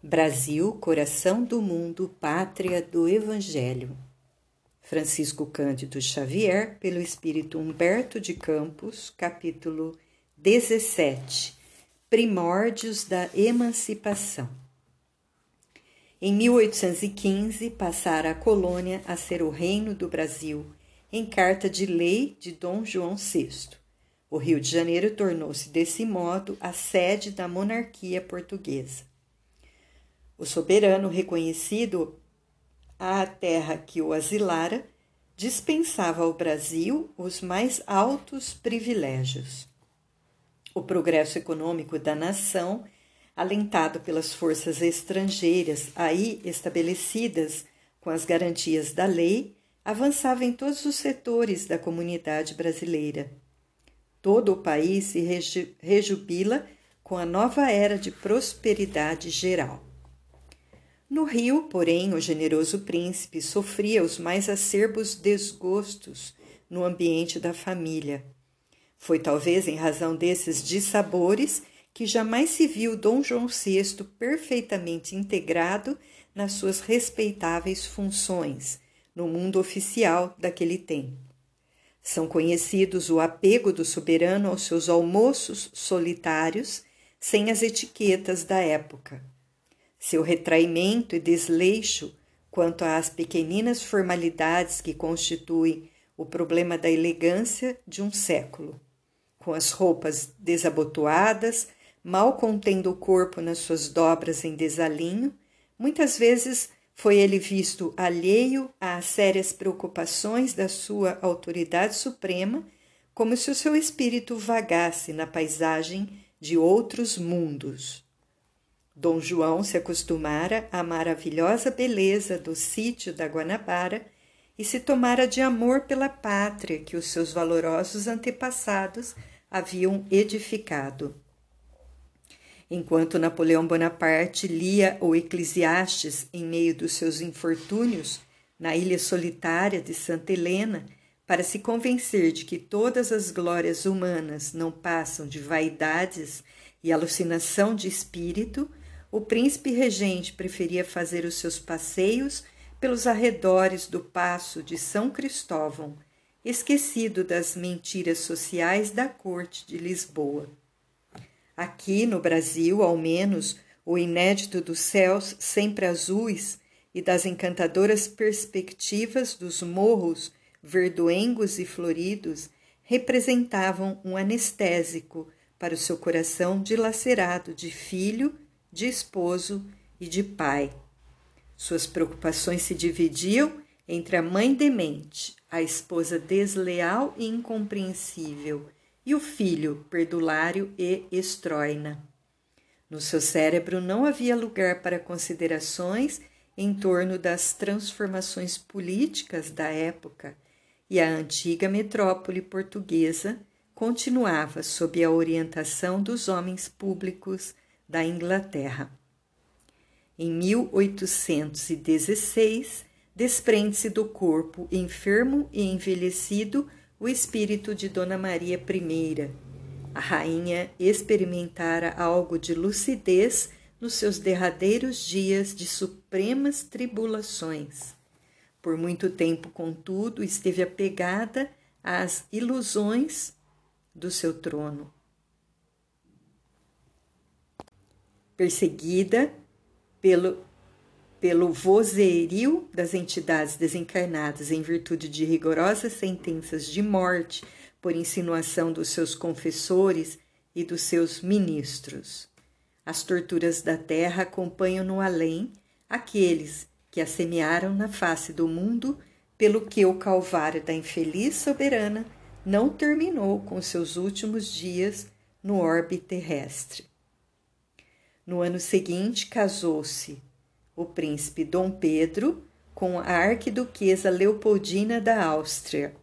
Brasil, coração do mundo, pátria do Evangelho. Francisco Cândido Xavier, pelo Espírito Humberto de Campos, capítulo 17 Primórdios da Emancipação. Em 1815, passara a colônia a ser o Reino do Brasil, em carta de lei de Dom João VI. O Rio de Janeiro tornou-se, desse modo, a sede da monarquia portuguesa. O soberano reconhecido à terra que o asilara dispensava ao Brasil os mais altos privilégios. O progresso econômico da nação, alentado pelas forças estrangeiras aí estabelecidas com as garantias da lei, avançava em todos os setores da comunidade brasileira. Todo o país se rejubila com a nova era de prosperidade geral. No Rio, porém, o generoso príncipe sofria os mais acerbos desgostos no ambiente da família. Foi talvez em razão desses dissabores que jamais se viu Dom João VI perfeitamente integrado nas suas respeitáveis funções no mundo oficial daquele tempo. São conhecidos o apego do soberano aos seus almoços solitários, sem as etiquetas da época seu retraimento e desleixo quanto às pequeninas formalidades que constituem o problema da elegância de um século. Com as roupas desabotoadas, mal contendo o corpo nas suas dobras em desalinho, muitas vezes foi ele visto alheio às sérias preocupações da sua autoridade suprema, como se o seu espírito vagasse na paisagem de outros mundos. Dom João se acostumara à maravilhosa beleza do sítio da Guanabara e se tomara de amor pela pátria que os seus valorosos antepassados haviam edificado. Enquanto Napoleão Bonaparte lia o Eclesiastes em meio dos seus infortúnios na ilha solitária de Santa Helena, para se convencer de que todas as glórias humanas não passam de vaidades e alucinação de espírito, o príncipe regente preferia fazer os seus passeios pelos arredores do paço de São Cristóvão, esquecido das mentiras sociais da corte de Lisboa. Aqui no Brasil, ao menos, o inédito dos céus sempre azuis e das encantadoras perspectivas dos morros verdoengos e floridos representavam um anestésico para o seu coração dilacerado de filho de esposo e de pai. Suas preocupações se dividiam entre a mãe demente, a esposa desleal e incompreensível, e o filho perdulário e estróina. No seu cérebro não havia lugar para considerações em torno das transformações políticas da época, e a antiga metrópole portuguesa continuava sob a orientação dos homens públicos da Inglaterra. Em 1816, desprende-se do corpo enfermo e envelhecido o espírito de Dona Maria I. A rainha experimentara algo de lucidez nos seus derradeiros dias de supremas tribulações. Por muito tempo, contudo, esteve apegada às ilusões do seu trono. Perseguida pelo, pelo vozerio das entidades desencarnadas em virtude de rigorosas sentenças de morte por insinuação dos seus confessores e dos seus ministros. As torturas da terra acompanham no além aqueles que a semearam na face do mundo, pelo que o calvário da infeliz soberana não terminou com seus últimos dias no orbe terrestre. No ano seguinte, casou-se o príncipe Dom Pedro com a arquiduquesa Leopoldina da Áustria.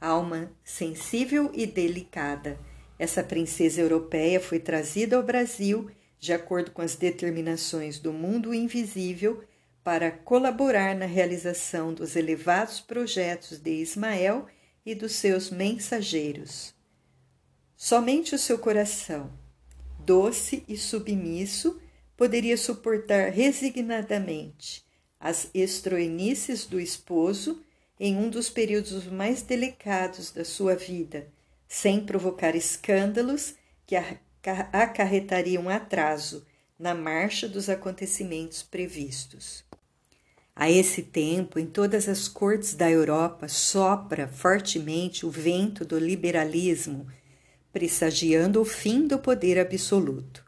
Alma sensível e delicada, essa princesa europeia foi trazida ao Brasil de acordo com as determinações do mundo invisível para colaborar na realização dos elevados projetos de Ismael e dos seus mensageiros. Somente o seu coração, doce e submisso, poderia suportar resignadamente as estroinices do esposo em um dos períodos mais delicados da sua vida, sem provocar escândalos que acarretariam atraso na marcha dos acontecimentos previstos. A esse tempo, em todas as cortes da Europa, sopra fortemente o vento do liberalismo, pressagiando o fim do poder absoluto.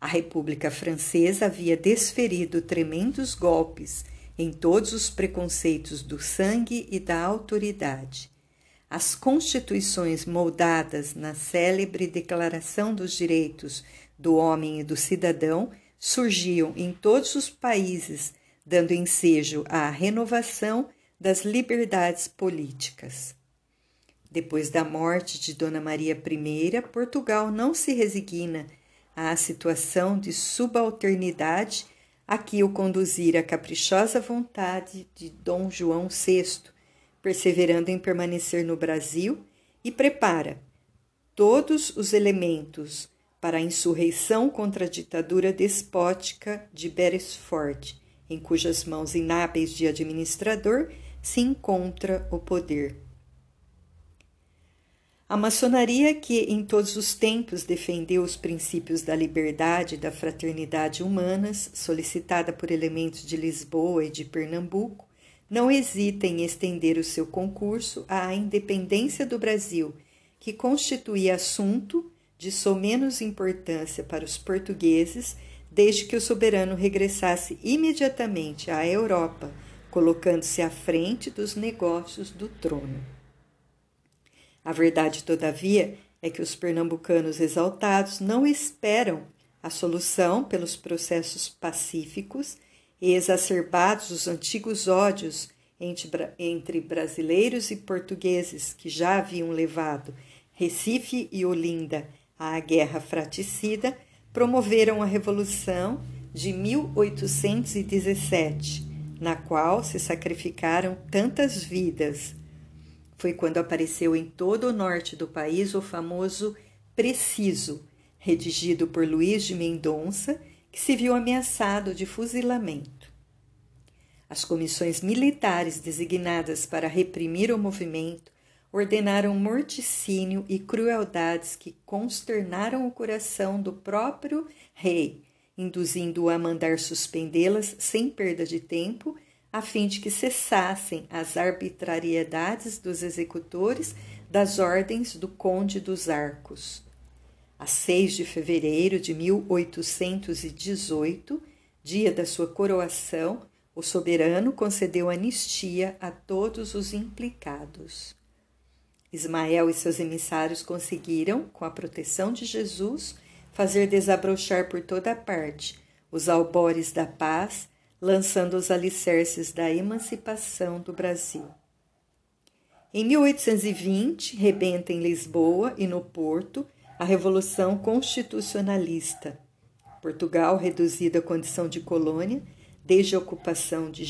A República Francesa havia desferido tremendos golpes em todos os preconceitos do sangue e da autoridade. As constituições moldadas na célebre Declaração dos Direitos do Homem e do Cidadão surgiam em todos os países, dando ensejo à renovação das liberdades políticas. Depois da morte de Dona Maria I, Portugal não se resigna à situação de subalternidade a que o conduzira a caprichosa vontade de Dom João VI, perseverando em permanecer no Brasil e prepara todos os elementos para a insurreição contra a ditadura despótica de Beresford, em cujas mãos inábeis de administrador se encontra o poder. A maçonaria, que em todos os tempos defendeu os princípios da liberdade e da fraternidade humanas, solicitada por elementos de Lisboa e de Pernambuco, não hesita em estender o seu concurso à independência do Brasil, que constituía assunto de somenos importância para os portugueses, desde que o soberano regressasse imediatamente à Europa, colocando-se à frente dos negócios do trono. A verdade, todavia, é que os pernambucanos exaltados não esperam a solução pelos processos pacíficos e exacerbados os antigos ódios entre brasileiros e portugueses que já haviam levado Recife e Olinda à guerra fraticida, promoveram a Revolução de 1817, na qual se sacrificaram tantas vidas foi quando apareceu em todo o norte do país o famoso Preciso, redigido por Luiz de Mendonça, que se viu ameaçado de fuzilamento. As comissões militares designadas para reprimir o movimento ordenaram morticínio e crueldades que consternaram o coração do próprio rei, induzindo-o a mandar suspendê-las sem perda de tempo a fim de que cessassem as arbitrariedades dos executores das ordens do Conde dos Arcos. A 6 de fevereiro de 1818, dia da sua coroação, o soberano concedeu anistia a todos os implicados. Ismael e seus emissários conseguiram, com a proteção de Jesus, fazer desabrochar por toda parte os albores da paz lançando os alicerces da emancipação do Brasil. Em 1820, rebenta em Lisboa e no Porto a Revolução Constitucionalista. Portugal, reduzido à condição de colônia desde a ocupação de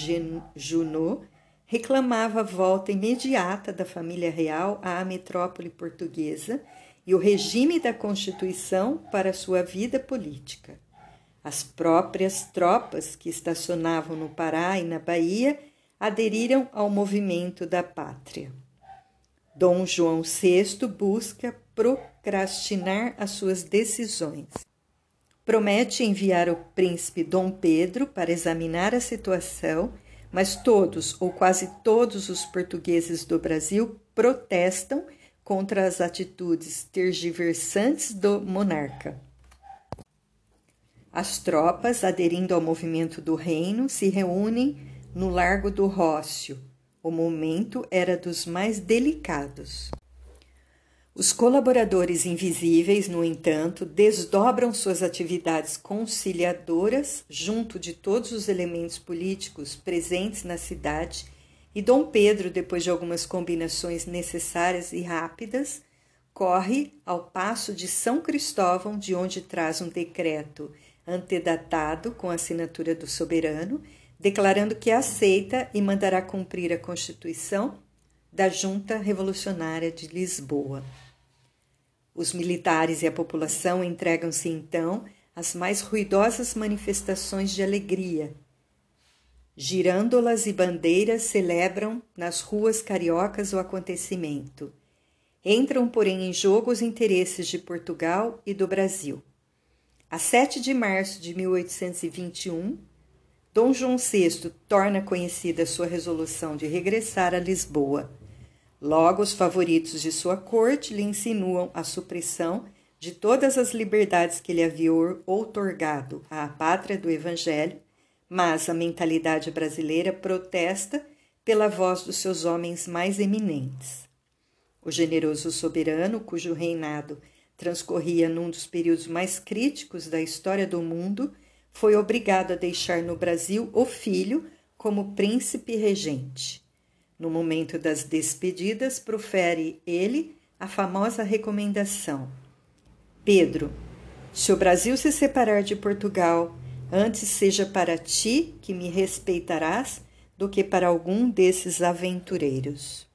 Junot, reclamava a volta imediata da família real à metrópole portuguesa e o regime da Constituição para sua vida política. As próprias tropas que estacionavam no Pará e na Bahia aderiram ao movimento da pátria. Dom João VI busca procrastinar as suas decisões. Promete enviar o príncipe Dom Pedro para examinar a situação, mas todos ou quase todos os portugueses do Brasil protestam contra as atitudes tergiversantes do monarca. As tropas, aderindo ao movimento do reino, se reúnem no Largo do Rócio. O momento era dos mais delicados. Os colaboradores invisíveis, no entanto, desdobram suas atividades conciliadoras junto de todos os elementos políticos presentes na cidade, e Dom Pedro, depois de algumas combinações necessárias e rápidas, corre ao passo de São Cristóvão, de onde traz um decreto antedatado com a assinatura do soberano, declarando que aceita e mandará cumprir a Constituição da Junta Revolucionária de Lisboa. Os militares e a população entregam-se então as mais ruidosas manifestações de alegria. Girândolas e bandeiras celebram nas ruas cariocas o acontecimento. Entram, porém, em jogo os interesses de Portugal e do Brasil. A 7 de março de 1821, Dom João VI torna conhecida sua resolução de regressar a Lisboa. Logo, os favoritos de sua corte lhe insinuam a supressão de todas as liberdades que ele havia outorgado à pátria do Evangelho, mas a mentalidade brasileira protesta pela voz dos seus homens mais eminentes. O generoso soberano, cujo reinado transcorria num dos períodos mais críticos da história do mundo, foi obrigado a deixar no Brasil o filho como príncipe regente. No momento das despedidas, profere ele a famosa recomendação: Pedro, se o Brasil se separar de Portugal, antes seja para ti que me respeitarás do que para algum desses aventureiros.